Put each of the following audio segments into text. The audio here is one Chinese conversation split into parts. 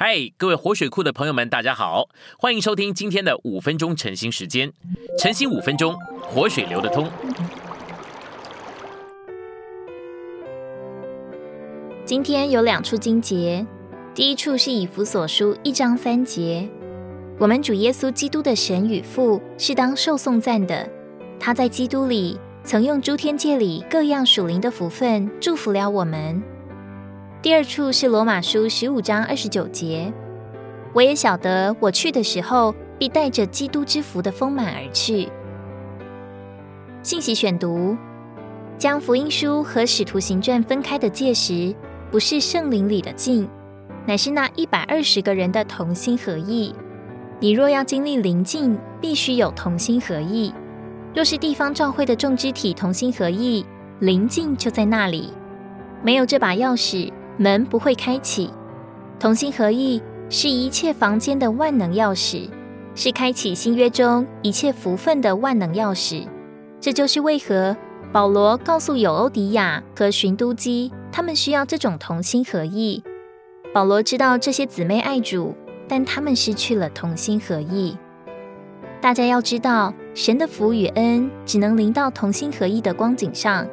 嗨，各位活水库的朋友们，大家好，欢迎收听今天的五分钟晨兴时间。晨兴五分钟，活水流得通。今天有两处经节，第一处是以弗所书一章三节，我们主耶稣基督的神与父是当受颂赞的，他在基督里曾用诸天界里各样属灵的福分祝福了我们。第二处是罗马书十五章二十九节，我也晓得我去的时候必带着基督之福的丰满而去。信息选读：将福音书和使徒行传分开的界时，不是圣灵里的境，乃是那一百二十个人的同心合意。你若要经历灵境，必须有同心合意。若是地方教会的众肢体同心合意，灵境就在那里。没有这把钥匙。门不会开启，同心合意是一切房间的万能钥匙，是开启新约中一切福分的万能钥匙。这就是为何保罗告诉有欧迪亚和寻都基，他们需要这种同心合意。保罗知道这些姊妹爱主，但他们失去了同心合意。大家要知道，神的福与恩只能临到同心合意的光景上，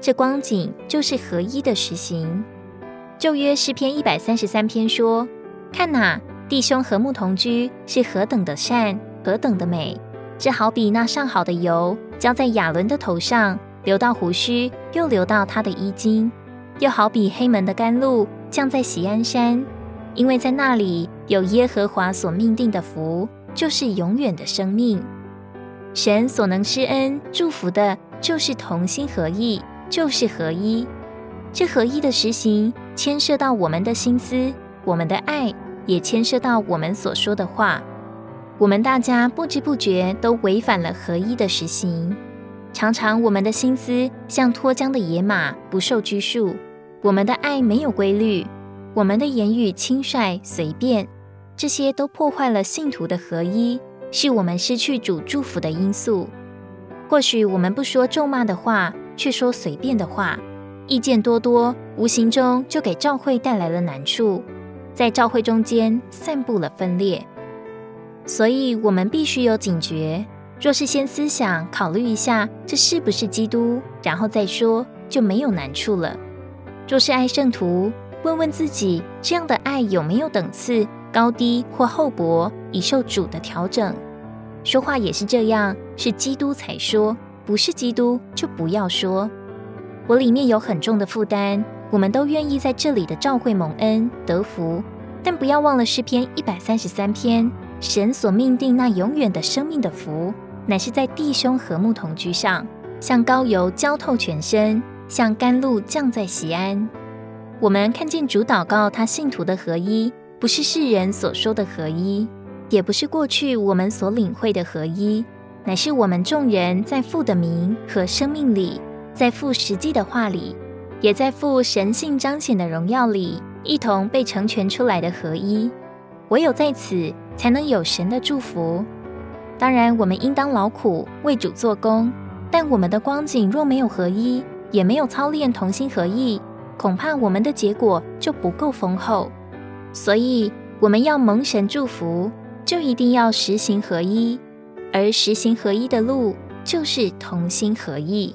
这光景就是合一的实行。旧约诗篇一百三十三篇说：“看哪，弟兄和睦同居是何等的善，何等的美！这好比那上好的油浇在亚伦的头上，流到胡须，又流到他的衣襟；又好比黑门的甘露降在喜安山，因为在那里有耶和华所命定的福，就是永远的生命。神所能施恩祝福的，就是同心合意，就是合一。这合一的实行。”牵涉到我们的心思，我们的爱，也牵涉到我们所说的话。我们大家不知不觉都违反了合一的实行。常常我们的心思像脱缰的野马，不受拘束；我们的爱没有规律，我们的言语轻率随便，这些都破坏了信徒的合一，是我们失去主祝福的因素。或许我们不说咒骂的话，却说随便的话。意见多多，无形中就给教会带来了难处，在教会中间散布了分裂。所以，我们必须有警觉。若是先思想考虑一下这是不是基督，然后再说，就没有难处了。若是爱圣徒，问问自己，这样的爱有没有等次、高低或厚薄，已受主的调整。说话也是这样，是基督才说，不是基督就不要说。我里面有很重的负担，我们都愿意在这里的召会蒙恩得福，但不要忘了诗篇一百三十三篇，神所命定那永远的生命的福，乃是在弟兄和睦同居上，像膏油浇透全身，像甘露降在西安。我们看见主祷告他信徒的合一，不是世人所说的合一，也不是过去我们所领会的合一，乃是我们众人在父的名和生命里。在父实际的话里，也在父神性彰显的荣耀里，一同被成全出来的合一。唯有在此，才能有神的祝福。当然，我们应当劳苦为主做工，但我们的光景若没有合一，也没有操练同心合意，恐怕我们的结果就不够丰厚。所以，我们要蒙神祝福，就一定要实行合一，而实行合一的路，就是同心合意。